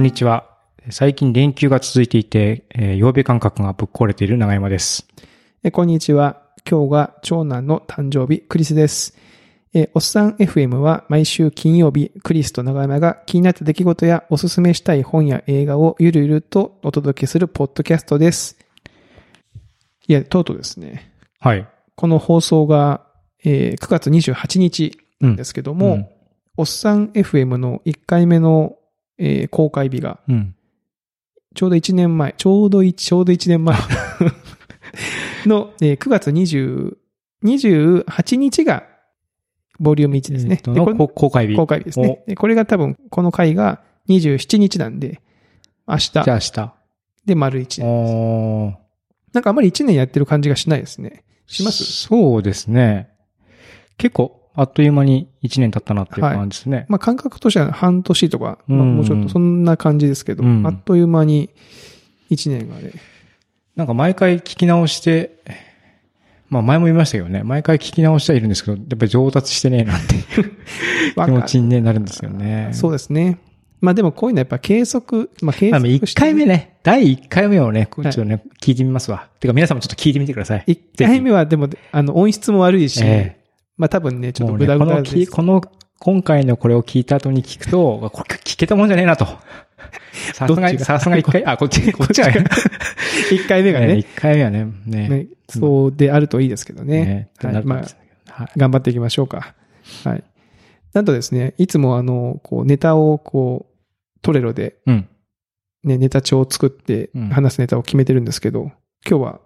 こんにちは。最近連休が続いていて、えー、曜日感覚がぶっ壊れている長山です。えこんにちは。今日が長男の誕生日、クリスです。えおっさん FM は毎週金曜日、クリスと長山が気になった出来事やおすすめしたい本や映画をゆるゆるとお届けするポッドキャストです。いや、とうとうですね。はい。この放送が、えー9月28日うんですけども、うんおっさん FM の1回目の、えー公開日が、うん。ちょうど1年前、ちょうど1、ちょうど1年前 の、えー9月20 28日が、ボリューム1ですね。えっとでこれの公公開日。公開日ですね。でこれが多分、この回が27日なんで、明日じゃあ明日。で丸1年。おーなんかあんまり1年やってる感じがしないですね。します？そうですね。結構、あっという間に1年経ったなっていう感じですね。まあ感覚としては半年とか、もうちょっとそんな感じですけど、うんあっという間に1年がね。なんか毎回聞き直して、まあ前も言いましたけどね、毎回聞き直してはいるんですけど、やっぱり上達してねえなっていう 気持ちにねなるんですよね。そうですね。まあでもこういうのはやっぱ計測、まあ計まあ、測1回目ね、第1回目をね、ちょっとね、聞いてみますわ。てか皆さんもちょっと聞いてみてください。1回目はでも、あの、音質も悪いし、えまあ多分ね、ちょっとグダこのき、グダです。この、今回のこれを聞いた後に聞くと、これ聞けたもんじゃねえなと。さすがさすが1回、あ、こっち、こっちはね。1回目がね、1回目はね、ね。ねそうであるといいですけどね。ねはい。まあ。頑張っていきましょうか。はい。なんとですね、いつもあの、こう、ネタをこう、トレロで、うん。ね、ネタ帳を作ってうん話すネタを決めてるんですけど、今日は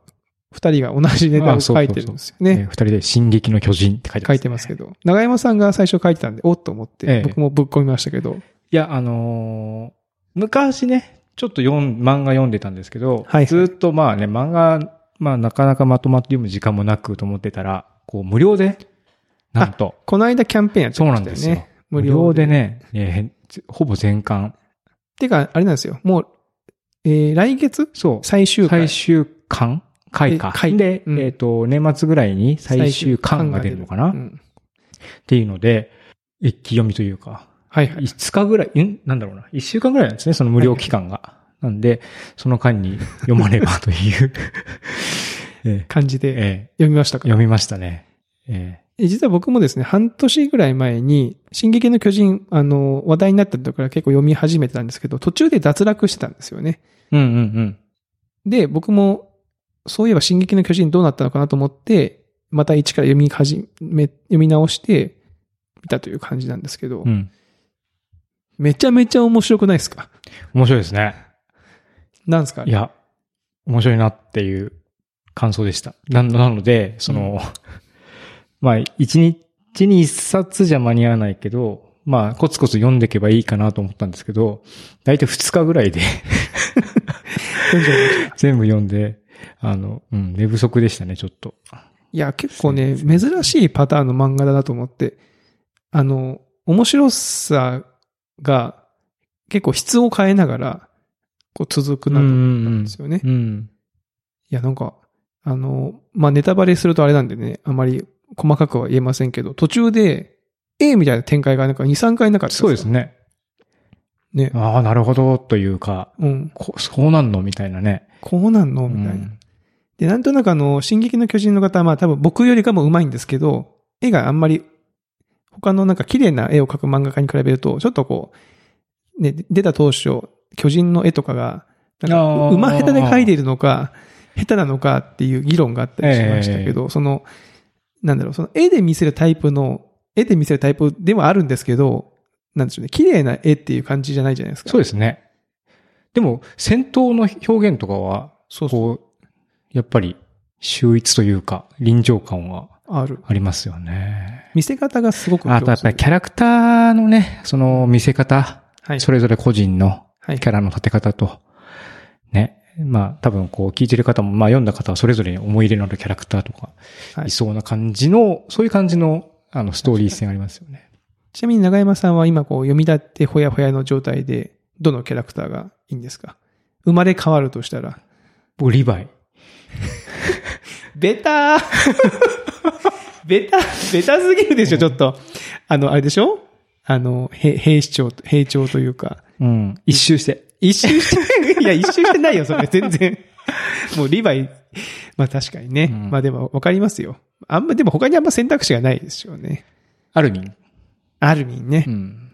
二人が同じネタを書いてるんですよねね。二人で進撃の巨人って書いてます、書いてますけど。長山さんが最初書いてたんで、おっと思って、ええ僕もぶっ込みましたけど、いや、あのー昔ね、ちょっと読ん、漫画読んでたんですけど、はいずっとまあね、漫画、まあなかなかまとまって読む時間もなくと思ってたら、こう無料で、なんと、この間キャンペーンやってそうましたよなんですよね。。無料で。ね、えーほぼ全巻。てか、あれなんですよ。もう、えー、来月？そう。最終回。最終巻回かえ。回で、うんえっ、と、年末ぐらいに最終巻が出るのかな、っうんていうので、一気読みというか、はいはい。5日ぐらい、ん？なんだろうな。1週間ぐらいなんですね、その無料期間が。なんで、その間に読まねば という、え感じでええ読みましたか？え読みましたね。ええ実は僕もですね、半年ぐらい前に、進撃の巨人、あの、話題になった時から結構読み始めてたんですけど、途中で脱落してたんですよね。えうんうんうん。で、僕も、そういえば進撃の巨人どうなったのかなと思って、また一から読み始め、読み直して、見たという感じなんですけど、うん。めちゃめちゃ面白くないですか？面白いですね。なんですか？いや、面白いなっていう感想でした。ななので、その、まあ、一日に一冊じゃ間に合わないけど、まあ、コツコツ読んでいけばいいかなと思ったんですけど、だいたい二日ぐらいで 全部読んで、あの、うん、寝不足でしたね、ちょっと。いや、結構ね、珍しいパターンの漫画だなと思って、あの、面白さが結構質を変えながら、こう続くなと思ったんですよね。いうん。や、なんか、あの、まあ、ネタバレするとあれなんでね、あまり細かくは言えませんけど、途中で A みたいな展開がなんか2、3回なかったそうですね。ね。ね。ああ、なるほど、というか、うん。こそうなんのみたいなね。こうなんのみたいな。うんで、なんとなくあの、進撃の巨人の方はまあ多分僕よりかも上手いんですけど、絵があんまり、他のなんか綺麗な絵を描く漫画家に比べると、ちょっとこう、ね、出た当初、巨人の絵とかが、なんか、馬下手で描いているのか、下手なのかっていう議論があったりしましたけど、その、なんだろう、その絵で見せるタイプの、絵で見せるタイプではあるんですけど、なんでしょうね、綺麗な絵っていう感じじゃないじゃないですか。そうですね。でも、戦闘の表現とかは、そうそう。やっぱり、秀逸というか、臨場感はある。ありますよね。見せ方がすごくあとやっぱりキャラクターのね、その見せ方、はい。それぞれ個人のはいキャラの立て方と、ね。まあ多分こう聞いてる方も、まあ読んだ方はそれぞれに思い入れのあるキャラクターとか、はいいそうな感じの、そういう感じの、あの、ストーリー性ありますよね。ちなみに長山さんは今こう読み立ってほやほやの状態で、どのキャラクターがいいんですか？生まれ変わるとしたら？僕、リヴァイ。ベター ベタ、ベタすぎるでしょ、ちょっと。あの、あれでしょ？あの、へ兵士長、兵長というか。うん。一周して。一周して、いや、一周してないよ、それ、全然。もうリヴァイ、まあ確かにね。うんまあでもわかりますよ。あんま、でも他にあんま選択肢がないですよね。アルミン。アルミンね。うん。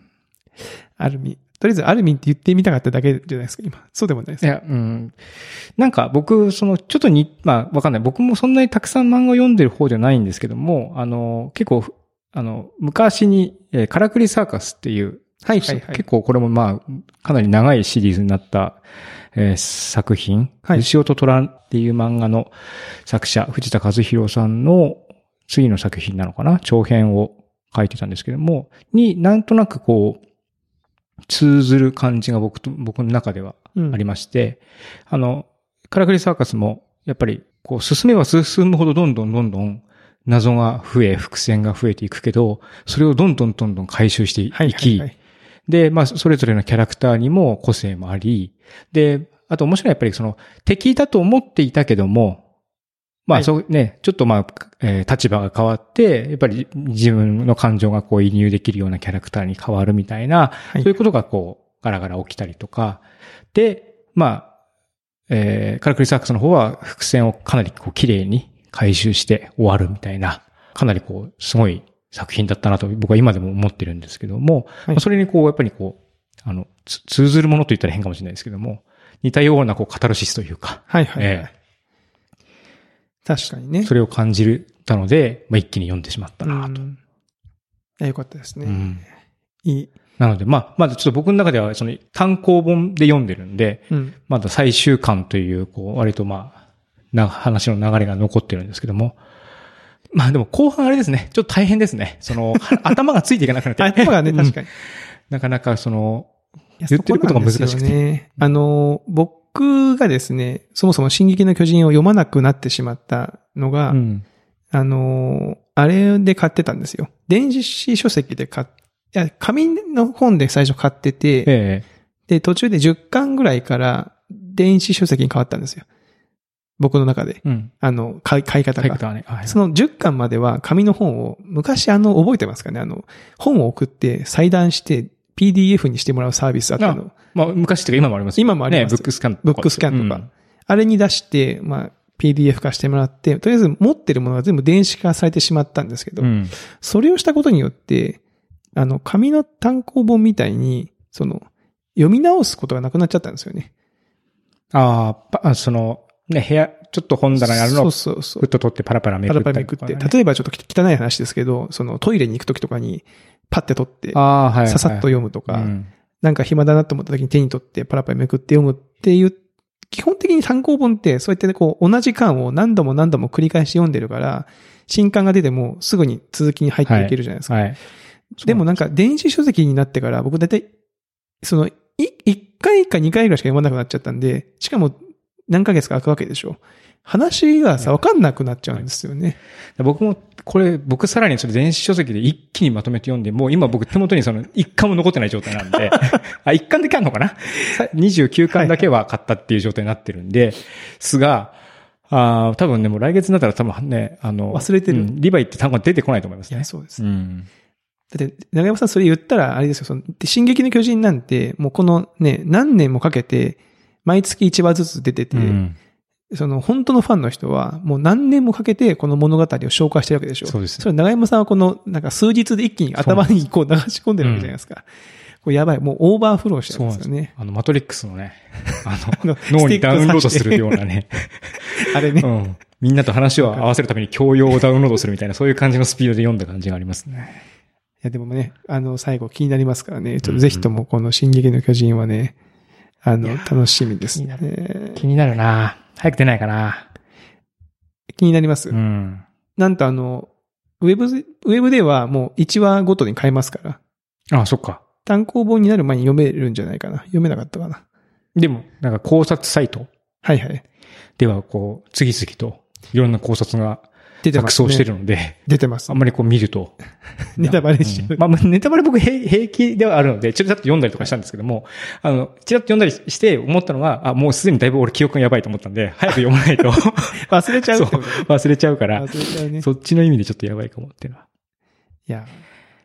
アルミン。とりあえずアルミンって言ってみたかっただけじゃないですか、今。そうでもないですい。や、うん。なんか僕、その、ちょっとに、まあ、わかんない。僕もそんなにたくさん漫画を読んでる方じゃないんですけども、あの、結構、あの、昔に、えーカラクリサーカスっていう、はいはいはい結構これもまあ、かなり長いシリーズになった、えー作品。はい牛尾と虎っていう漫画の作者、藤田和弘さんの次の作品なのかな？長編を書いてたんですけども、になんとなくこう、通ずる感じが僕と、僕の中ではうんありまして、あの、カラクリサーカスも、やっぱり、こう、進めば進むほどどんどんどんどん謎が増え、伏線が増えていくけど、それをどんどんどんどん回収していき、はいはいはい。で、まあ、それぞれのキャラクターにも個性もあり、で、あと面白いやっぱりその、敵だと思っていたけども、まあ、はい。そうね、ちょっとまあ、えー立場が変わって、やっぱり自分の感情がこう移入できるようなキャラクターに変わるみたいな、はい。そういうことがこう、ガラガラ起きたりとか、で、まあ、えーカラクリサークスの方は伏線をかなりこう綺麗に回収して終わるみたいな、かなりこう、すごい作品だったなと僕は今でも思ってるんですけども、はい。まあそれにこう、やっぱりこう、あの、つ通ずるものと言ったら変かもしれないですけども、似たようなこう、カタルシスというか、はいはい、はい。え確かにね。それを感じたので、まあ、一気に読んでしまったなと。うんいやよかったですね。うんいい。なので、まあ、まだちょっと僕の中では、その単行本で読んでるんで、うん。まだ最終巻という、こう、割とまあ、な、話の流れが残ってるんですけども。まあでも後半あれですね。ちょっと大変ですね。その、頭がついていかなくなって。頭がね、確かに。に。なかなかその、言ってることが難しくてね。あの、僕がですね、そもそも進撃の巨人を読まなくなってしまったのが、うん。あの、あれで買ってたんですよ。電子書籍で買っいや、紙の本で最初買ってて、ええで、途中で10巻ぐらいから電子書籍に変わったんですよ。僕の中で。うん。あの、買い買い方が。タイプだね。はい。その10巻までは紙の本を、昔あの、覚えてますかね？あの、本を送って裁断して PDF にしてもらうサービスあったの。まあ、昔っていうか今もありますよ今もありますね、ブックスキャンとか。ブックスキャンとか。あれに出して、まあ、PDF 化してもらって、とりあえず持ってるものが全部電子化されてしまったんですけど、うん。うん。それをしたことによって、あの、紙の単行本みたいに、その、読み直すことがなくなっちゃったんですよね。ああその、ね、部屋、ちょっと本棚にあるのそうを、そうそうふっ。と取ってパラパラめくパったラパラめくって。例えばちょっと汚い話ですけど、そのトイレに行くときとかに、パッて取って、ああ、はい。ささっと読むとか、うんなんか暇だなと思った時に手に取ってパラパラめくって読むっていう、基本的に単行本ってそうやってねこう同じ巻を何度も何度も繰り返し読んでるから、新刊が出てもすぐに続きに入っていけるじゃないですか。はい。でもなんか電子書籍になってから僕大体、その、い、1回か2回ぐらいしか読まなくなっちゃったんで、しかも何ヶ月か空くわけでしょ。話がさ、わかんなくなっちゃうんですよね。僕も、これ、僕さらにそれ電子書籍で一気にまとめて読んで、もう今僕手元にその一巻も残ってない状態なんで、あ、一巻だけあるのかな ?29 巻だけは買ったっていう状態になってるんで、すが、あー多分ね、もう来月になったら多分ね、あの、忘れてるうんリヴァイって単語が出てこないと思いますねいや、。そうです。うん。だって、長山さんそれ言ったら、あれですよ、その、で進撃の巨人なんて、もうこのね、何年もかけて、毎月1話ずつ出てて、うんその、本当のファンの人は、もう何年もかけて、この物語を消化してるわけでしょ。そうですそれ長山さんはこの、なんか数日で一気に頭にこう流し込んでるわけじゃないですか。これやばい、もうオーバーフローしてるんですよね。あの、マトリックスのね、あ あのの、脳にダウンロードするようなね、あれね。うん。みんなと話を合わせるために教養をダウンロードするみたいな、そういう感じのスピードで読んだ感じがありますね。いや、でもね、あの、最後気になりますからね。ちょっとぜひともこの進撃の巨人はね、あの、楽しみです気になね。気になるな早く出ないかな気になります？うん。なんとあの、ウェブで、ウェブではもう1話ごとに変えますから、あ、そっか。単行本になる前に読めるんじゃないかな。読めなかったかな。でも、なんか考察サイトはいはい。では、こう、次々と、いろんな考察が出てます、ね。錯綜してるので、出てますあん。まりこう見ると。ネタバレしちゃううんまあ、ネタバレ僕平平気ではあるので、ちょっと読んだりとかしたんですけども、あの、ちらっと読んだりして思ったのが、あ、もうすでにだいぶ俺記憶がやばいと思ったんで、早く読まないと、忘れちゃうそう忘れちゃうから忘、れちゃうね。そっちの意味でちょっとやばいかもっていうのは。いや、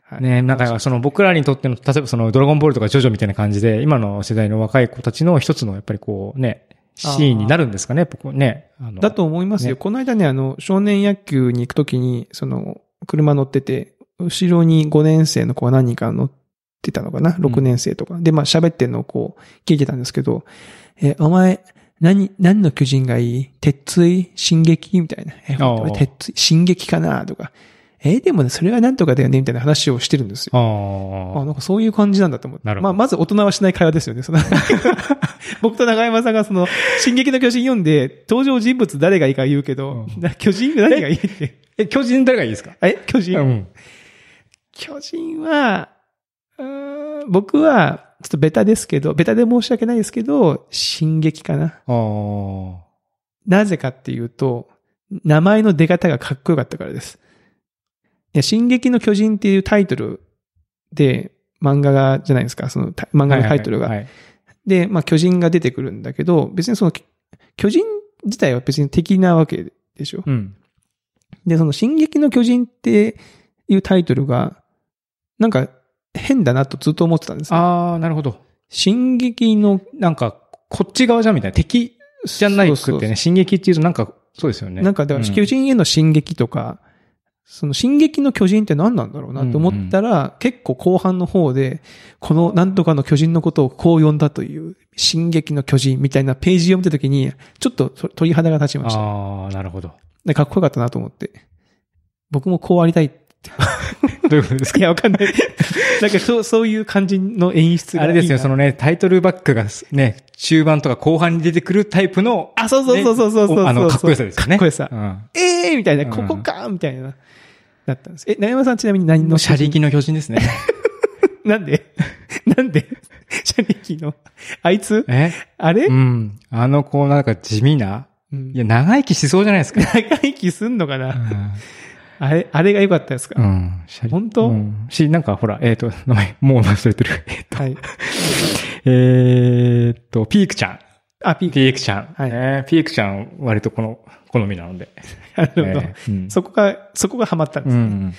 はい。ね、なんかその僕らにとっての、例えばそのドラゴンボールとかジョジョみたいな感じで、今の世代の若い子たちの一つのやっぱりこうね、シーンになるんですかね、僕ね。だと思いますよ。ねこの間ね、あの、少年野球に行くときに、その、車乗ってて、後ろに5年生の子が何人か乗ってたのかな ?6 年生とか。で、まあ喋ってんのをこう、聞いてたんですけど、え、お前、何、何の巨人がいい？鉄槌進撃？みたいな。え、あー俺鉄槌進撃かな？とか。え、でもね、それはなんとかだよねみたいな話をしてるんですよ。ああ、なんかそういう感じなんだと思って。なるほどまあ、まず大人はしない会話ですよね。その 僕と長山さんがその、進撃の巨人読んで、登場人物誰がいいか言うけど、うんな 巨人何がいいって。あ。え、巨人誰がいいですか？え巨人、うん。巨人は、うーん僕は、ちょっとベタですけど、ベタで申し訳ないですけど、進撃かな。ああ。なぜかっていうと、名前の出方がかっこよかったからです。いや、進撃の巨人っていうタイトルで、漫画が、じゃないですか、そのタ漫画のタイトルが。はいはいはいで、まあ巨人が出てくるんだけど、別にその、巨人自体は別に敵なわけでしょ。うん。で、その進撃の巨人っていうタイトルが、なんか変だなとずっと思ってたんですよ。ああ、なるほど。進撃の、なんか、こっち側じゃんみたいな。敵じゃないくそうそうってね、進撃っていうとなんか、そうですよね。なんかだからうん巨人への進撃とか、その進撃の巨人って何なんだろうなと思ったら、結構後半の方で、このなんとかの巨人のことをこう呼んだという、進撃の巨人みたいなページを見たときに、ちょっと鳥肌が立ちました。ああ、なるほど。でかっこよかったなと思って。僕もこうありたい。どういうことですか？いや、わかんない。なんかそう、そういう感じの演出があれですよ、そのね、タイトルバックがね、中盤とか後半に出てくるタイプの、あ、そうそうそうそうそうそうそう、ねおあのかっこよさですよねかっこよさ。うん。ええー、みたいな、うんここかみたいな。だったんです。え、長山さんちなみに何のの車力の巨人ですね。なんで？なんで？車力の？あいつ？え？あれ、うん。あの子なんか地味な？うんいや、長生きしそうじゃないですか。長生きすんのかな、うんあれ、あれが良かったですか、うん。本当？うんし、なんかほら、えっと、名前、もう忘れてる。えっとはい。えーっと、ピークちゃん。あ、ピーク。ピークちゃん。はいえーピークちゃん、割とこの、好みなので。なるほど。えーうんそこが、そこがハマったんですね、うん。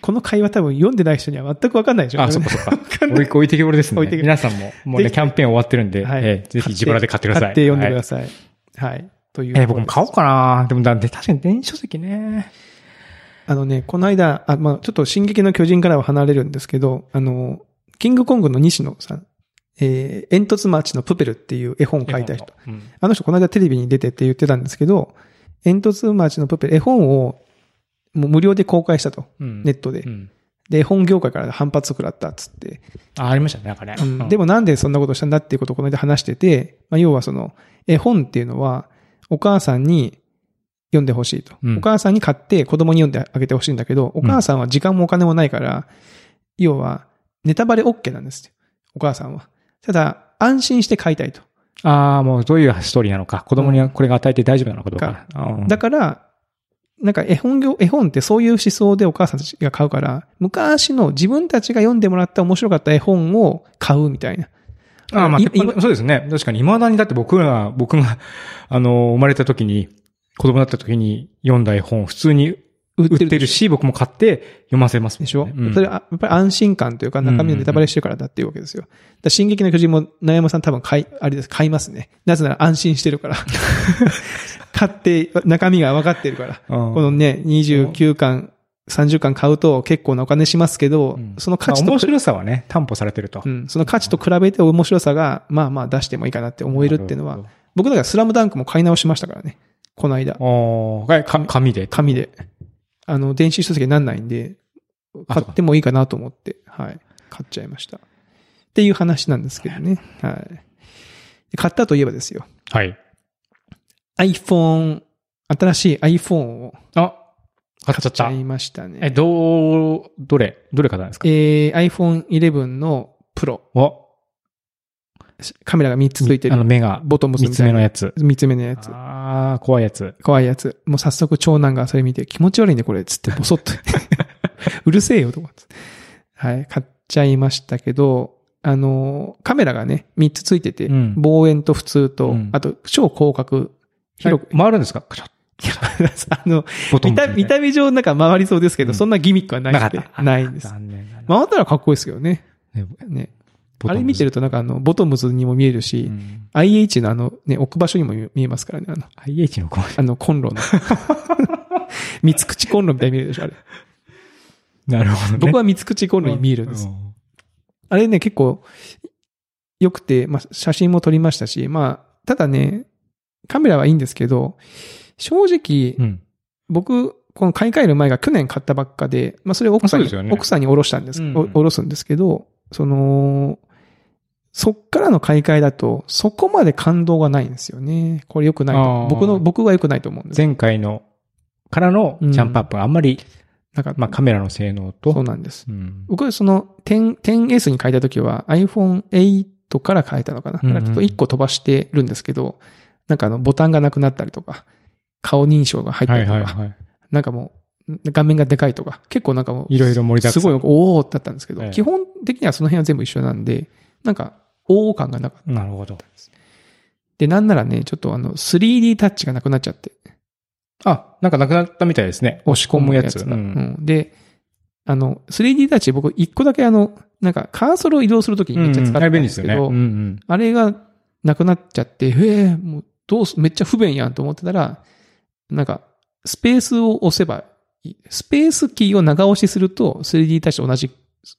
この会話多分読んでない人には全くわかんないでしょあ、そっかそっか。置いてけぼりですね。置いて皆さんも、もうね、キャンペーン終わってるんで、はいえーぜひ自腹で買ってください。買って読んでください。はい。という。えー僕も買おうかなでもだ、で、確かに電子書籍ね。あのね、この間、あ、まあちょっと進撃の巨人からは離れるんですけど、あの、キングコングの西野さん、えー、煙突町のプペルっていう絵本を書いた人。うん。あの人この間テレビに出てって言ってたんですけど、煙突町のプペル、絵本をもう無料で公開したと。うんネットでう。ん。で、絵本業界から反発食らったっつって。あ、ありましたね、なんかね。うんでもなんでそんなことしたんだっていうことをこの間話してて、まあ、要はその、絵本っていうのは、お母さんに読んでほしいと。うんお母さんに買って子供に読んであげてほしいんだけど、お母さんは時間もお金もないから、要は、ネタバレ OK なんですよ。お母さんは。ただ、安心して買いたいと。ああ、もうどういうストーリーなのか、子供にはこれが与えて大丈夫なのかどうか。うんだから、なんか絵本業、絵本ってそういう思想でお母さんたちが買うから、昔の自分たちが読んでもらった面白かった絵本を買うみたいな。ああ、まあ、そうですね。確かに、未だにだって僕が、僕が、あの、生まれた時に、子供だった時に読んだ絵本、普通に売ってるし、僕も買って読ませますねでしょ、うんそれは、やっぱり安心感というか中身のネタバレしてるからだっていうわけですよ。だ進撃の巨人も、悩山さん多分買い、あれです、買いますね。なぜなら安心してるから。買って、中身が分かってるから。うんこのね、29巻、30巻買うと結構なお金しますけど、うんその価値とまあ面白さはね、担保されてるとう。ん、その価値と比べて面白さが、まあまあ出してもいいかなって思えるっていうのは、僕だからスラムダンクも買い直しましたからね。この間。おー、か紙で？紙で。あの、電子書籍になんないんで、あ買ってもいいかなと思って、はい。買っちゃいました。っていう話なんですけどね。はい。で買ったといえばですよ。はい。iPhone、新しい iPhone をあ、買っちゃった。買っちゃいましたね。え、どう、どれ、どれ買ったんですか？えー、iPhone 11の Pro。お、カメラが3つついてあのる。目が、ボトムス三つみたいな。目のやつ。3つ目のやつ。ああ、怖いやつ。怖いやつ。もう早速長男がそれ見て気持ち悪いねこれ、つってボソッと。うるせえよと思って。はい、買っちゃいましたけど、あの、カメラがね、3つついてて、うん望遠と普通と、うんあと超広角、広く、え回るんですか？カチャッあの、見た、見た目上なんか回りそうですけど、うんそんなギミックはないな。ないんです。回ったらかっこいいですよね。ねね。あれ見てるとなんかあの、ボトムズにも見えるし、うん IH のあの、ね、置く場所にも見えますからね、あの、IH のコンあの、コンロの。三つ口コンロみたいに見えるでしょ、あれ。なるほどね。僕は三つ口コンロに見えるんです。うあれね、結構、良くて、まあ、写真も撮りましたし、まあ、ただね、カメラはいいんですけど、正直、うん。僕、この買い替える前が去年買ったばっかで、まあそれを奥さんに、ね奥さんにおろしたんです、うんおおろすんですけど、その、そっからの買い替えだと、そこまで感動がないんですよね。これ良くないと僕の、僕は良くないと思うんです。前回の、からのジャンプアップがあんまり、なんか、まあカメラの性能と、そうなんです。うん僕はその 10, 10S に変えた時は iPhone8 から変えたのかな。うんうんだからちょっと1個飛ばしてるんですけど、なんかあのボタンがなくなったりとか、顔認証が入ったはいりとか、はいはい。なんかもう、画面がでかいとか、結構なんかもう、いろいろ盛りだくさんすごい、おーだったんですけど、ええ基本的にはその辺は全部一緒なんで、なんか、おー感がなかった。なるほど。で、なんならね、ちょっとあの、3D タッチがなくなっちゃって、あ、なんかなくなったみたいですね。押し込むやつ。がうんうんで、あの、3D タッチ僕一個だけあの、なんかカーソルを移動するときにめっちゃ使ってたんですすよね。うんうん。あれがなくなっちゃって、へえ、もうどうす、めっちゃ不便やんと思ってたら、なんか、スペースを押せばいい、スペースキーを長押しすると 3D タッチと同じ、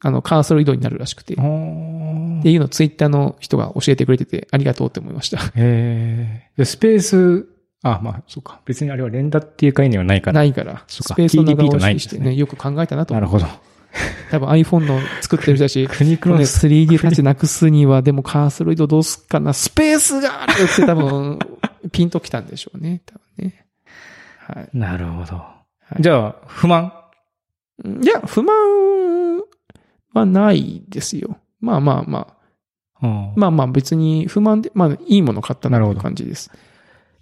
あの、カーソル移動になるらしくて、っへていうのをツイッターの人が教えてくれてて、ありがとうって思いました。え。でスペース、あ、まあ、そうか。別にあれは連打っていう概念はないから。ないから、そうかスペースを長押ししてね、よく考えたなと思う。なるほど。多分 iPhone の作ってる人たち、苦肉のこれ 3D タッチなくすには、でもカーソル移動どうすっかな、スペースがあるって多分、ピンときたんでしょうね、多分ね。はい。なるほど。いじゃあ、不満？いや、不満はないですよ。まあまあまあ。うんまあまあ別に不満で、まあいいもの買ったなという感じです。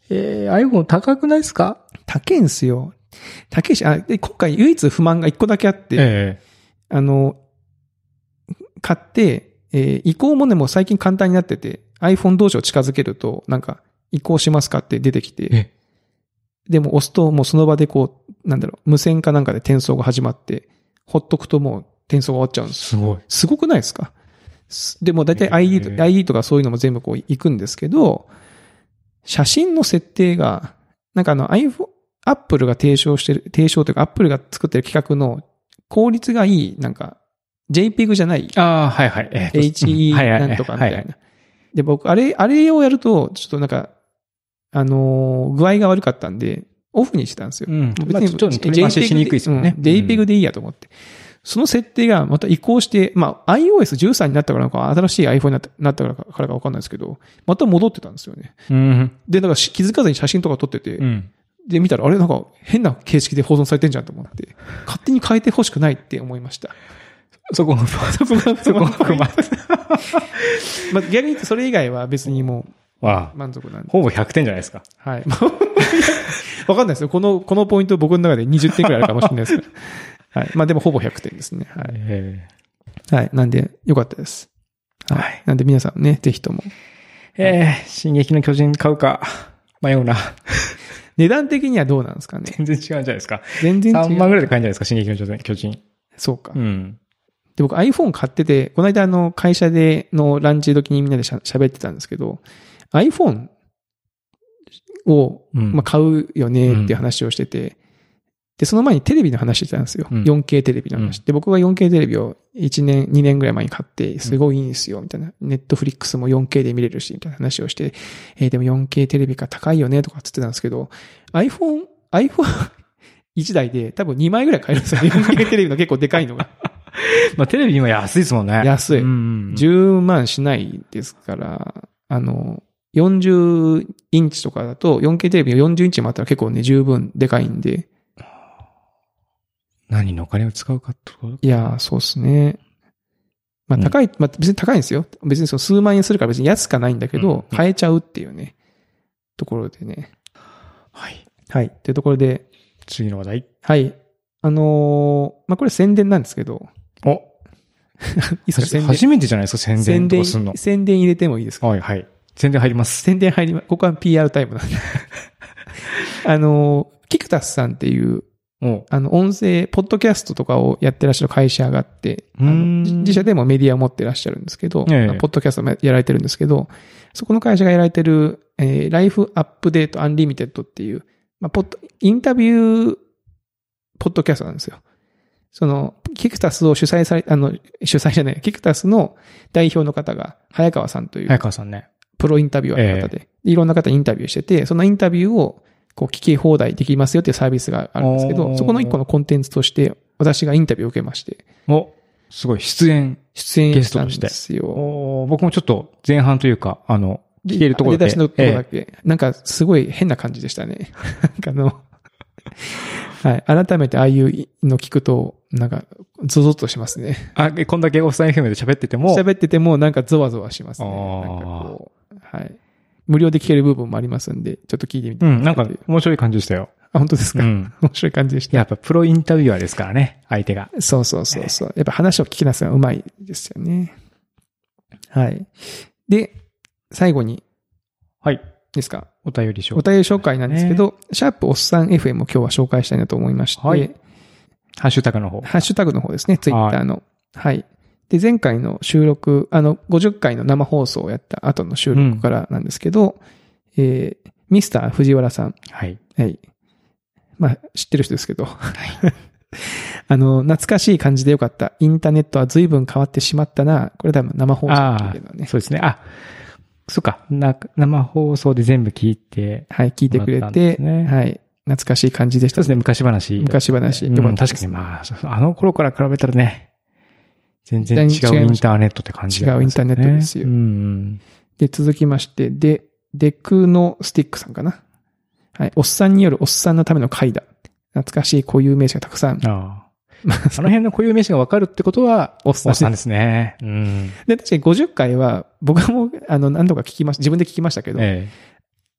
えー、iPhone 高くないですか？高いんすよ。高いし、あ、で、今回唯一不満が一個だけあって、えあの、買って、えー移行もね、もう最近簡単になってて、iPhone 同士を近づけると、なんか、移行しますかって出てきて、えでも押すともうその場でこう、なんだろう、無線かなんかで転送が始まって、ほっとくともう転送が終わっちゃうんです。すごい。すごくないですか？すでも大体へ ID ーと ID とかそういうのも全部こう行くんですけど、写真の設定が、なんかあの iPhone、Apple が提唱してる、提唱というか Apple が作ってる企画の効率がいい、なんか JPEG じゃないああ、はいはい。えーと HE はいはいなんとかみたいはいな。で、僕、あれ、あれをやると、ちょっとなんか、あのー具合が悪かったんで、オフにしてたんですよ。うん。もうまあちょっと取り回ししにくいですよね。うん JPEG でいいやと思って。その設定がまた移行して、まあ iOS13 になったからか新しい iPhone になったなったからかわかんないですけど、また戻ってたんですよね。うん。で、なんかし気づかずに写真とか撮ってて、うん。で、見たら、あれなんか変な形式で保存されてんじゃんと思って、勝手に変えてほしくないって思いました。そこが、そこが、そこ逆に言うとそれ以外は別にもわう満足なんで。ほぼ100点じゃないですか。はい。ま あわかんないですよ。この、このポイント僕の中で20点くらいあるかもしれないです。はい。まあでもほぼ100点ですね。はい。えはい。なんで、よかったです。はい。はいなんで皆さんね、ぜひとも。ー、えー、進撃の巨人買うか。迷うな。値段的にはどうなんですかね。全然違うんじゃないですか。全然違う。3万ぐらいで買えるんじゃないですか、進撃の巨人巨人。そうか。うん。で、僕 iPhone 買ってて、この間あの、会社でのランチ時にみんなでしゃ喋ってたんですけど、iPhone を、うん。まあ、買うよねっていう話をしてて、で、その前にテレビの話してたんですよ。うん 4K テレビの話。うで、僕が 4K テレビを1年、2年ぐらい前に買って、すごいいいんですよ、みたいな。ネットフリックスも 4K で見れるし、みたいな話をして、えーでも 4K テレビが高いよね、とかって言ってたんですけど、iPhone、iPhone 1台で多分2枚ぐらい買えるんですよ。4K テレビの結構でかいのが。まあ、テレビ今安いですもんね。安いうん。10万しないですから、あの、40インチとかだと、4K テレビが40インチもあったら結構ね、十分でかいんで、何のお金を使うかってこと？いやー、そうですね。まあうん高い、まあ別に高いんですよ。別にその数万円するから別に安くはないんだけど、うん買えちゃうっていうね、ところでね。はい。はい。っていうところで、次の話題。はい。あのーまあこれ宣伝なんですけど、お。初めてじゃないですか、宣伝すんの。宣伝入れてもいいですか？はいはい。宣伝入ります。宣伝入りま、ここは PR タイムなんで。あの、キクタスさんっていう、おあの、音声、ポッドキャストとかをやってらっしゃる会社があって、自社でもメディアを持ってらっしゃるんですけど、ええポッドキャストもやられてるんですけど、そこの会社がやられてる、えー、ライフアップデートアンリミテッドっていう、まあ、ポッド、インタビュー、ポッドキャストなんですよ。その、キクタスを主催され、あの、主催じゃない、キクタスの代表の方が、早川さんという、早川さんね。プロインタビュアーの方で、いろんな方にインタビューしてて、そのインタビューをこう聞き放題できますよっていうサービスがあるんですけど、そこの一個のコンテンツとして、私がインタビューを受けまして、お、すごい、出演。出演したんゲストとしてですよ。お僕もちょっと前半というか、あの、聞けるところで。出だしのところだえけ、なんかすごい変な感じでしたね。なんかあの、はい。改めてああいうの聞くと、なんか、ゾゾッとしますね。えあ、えこんだけおっさん FM で喋ってても、喋っててもなんかゾワゾワしますね。なんかこう、はい。無料で聞ける部分もありますんで、ちょっと聞いてみてうん、なんか面白い感じでしたよ。あ、本当ですか、うん。面白い感じでした。やっぱプロインタビュアーですからね、相手が。そうそうそうそう。やっぱ話を聞きなすのがうまいですよね。はい。で、最後にはい。ですか、お便り紹お便り紹介なんですけど、シャープおっさん FM を今日は紹介したいなと思いまして、はいハッシュタグの方。ハッシュタグの方ですね、ツイッターの。はい。で、前回の収録、あの、50回の生放送をやった後の収録からなんですけど、えー、ミスター藤原さん。はい。はい。まあ、知ってる人ですけど。あの、懐かしい感じでよかった。インターネットは随分変わってしまったな。これ多分生放送だああ、けどね。そうですね。あ、そっか。な生放送で全部聞いて、はい、聞いてくれて、はい。懐かしい感じでした。そうですね、昔話。昔話です確かにまあ、あの頃から比べたらね、全然違うインターネットって感じ違うインターネットですようんうん。で、続きまして、で、デクノスティックさんかな。はい。おっさんによるおっさんのための会だ。懐かしい固有名詞がたくさん。ああ。その辺の固有名詞がわかるってことは、おっさんおっさんですね。うん。で、確かに50回は、僕も、あの、何度か聞きました。自分で聞きましたけど、え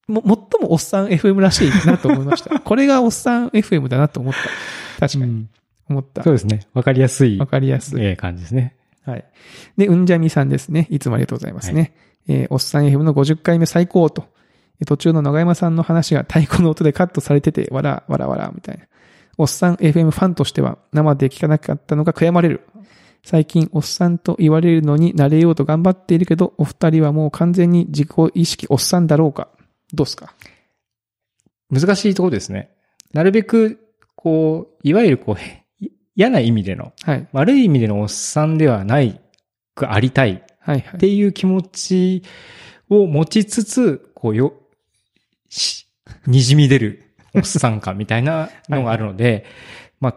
も、最もおっさん FM らしいなと思いました。これがおっさん FM だなと思った。え。確かに。うん思ったそう。ですね。わかりやすいわ、かりやすい。ええ感じですね。はい。で、うんじゃみさんですね。いつもありがとうございますね。えーおっさん FM の50回目最高と。えー途中の長山さんの話が太鼓の音でカットされてて、わら、わらわら、みたいな。おっさん FM ファンとしては、生で聞かなかったのが悔やまれる。最近、おっさんと言われるのに慣れようと頑張っているけど、お二人はもう完全に自己意識おっさんだろうか。どうですか？難しいところですね。なるべく、こう、いわゆるこう、へ嫌な意味での、はい。悪い意味でのおっさんではないくありたいはいはい。っていう気持ちを持ちつつ、こうよ、し、滲み出るおっさん感みたいなのがあるので、まあ、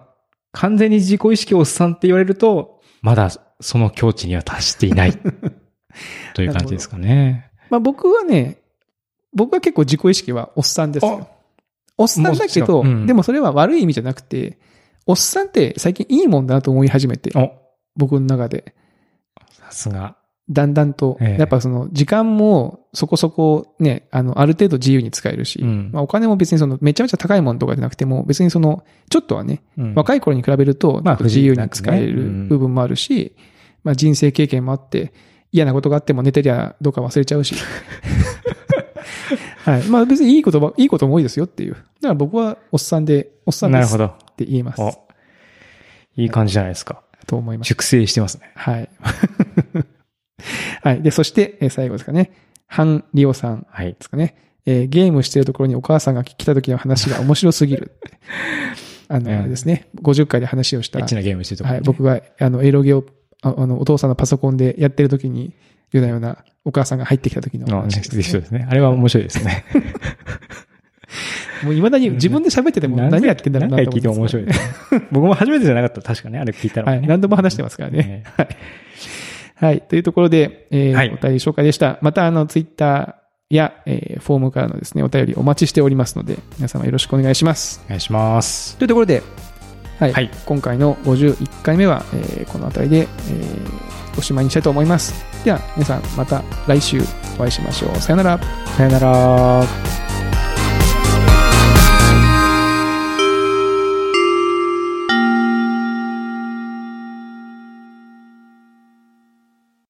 完全に自己意識おっさんって言われると、まだその境地には達していない という感じですかね。まあ僕はね、僕は結構自己意識はおっさんですよ。おっさんだけど、うんでもそれは悪い意味じゃなくて、おっさんって最近いいもんだなと思い始めて、お、僕の中で。さすが。だんだんと、ええやっぱその時間もそこそこね、あの、ある程度自由に使えるし、うんまあお金も別にそのめちゃめちゃ高いものとかじゃなくても、別にその、ちょっとはね、うん若い頃に比べると、まあ自由に使える不自由なくねうん部分もあるし、まあ人生経験もあって、嫌なことがあっても寝てりゃどうか忘れちゃうし。はい。まあ別にいいことば、いいことも多いですよっていう。だから僕はおっさんで、おっさんですっなるほど。て言います。お、いい感じじゃないですか。と思います。熟成してますね。はい。はい。で、そして、えー最後ですかね。ハン・リオさんはいで。すかね。えーゲームしてるところにお母さんが来た時の話が面白すぎる。あの、うんあれですね。50回で話をした。エッチなゲームしてるとこはい。ね僕が、あの、エロゲを、ああの、お父さんのパソコンでやってる時に、言うようなお母さんが入ってきた時のの話です、ね。そうですね。あれは面白いですね。もう未だに自分で喋ってても何やってんだろうなと思何回聞いても面白いですね。僕も初めてじゃなかった。確かね。あれ聞いたら、ね。はい。何度も話してますからね。ね。はい。というところで、えーはいお便り紹介でした。また、あの、ツイッターや、えーフォームからのですね、お便りお待ちしておりますので、皆様よろしくお願いします。お願いします。というところで、はい。はい今回の51回目は、えーこの辺りで、えーおしまいにしたいと思います。では、皆さん、また来週お会いしましょう。さよなら。さよなら。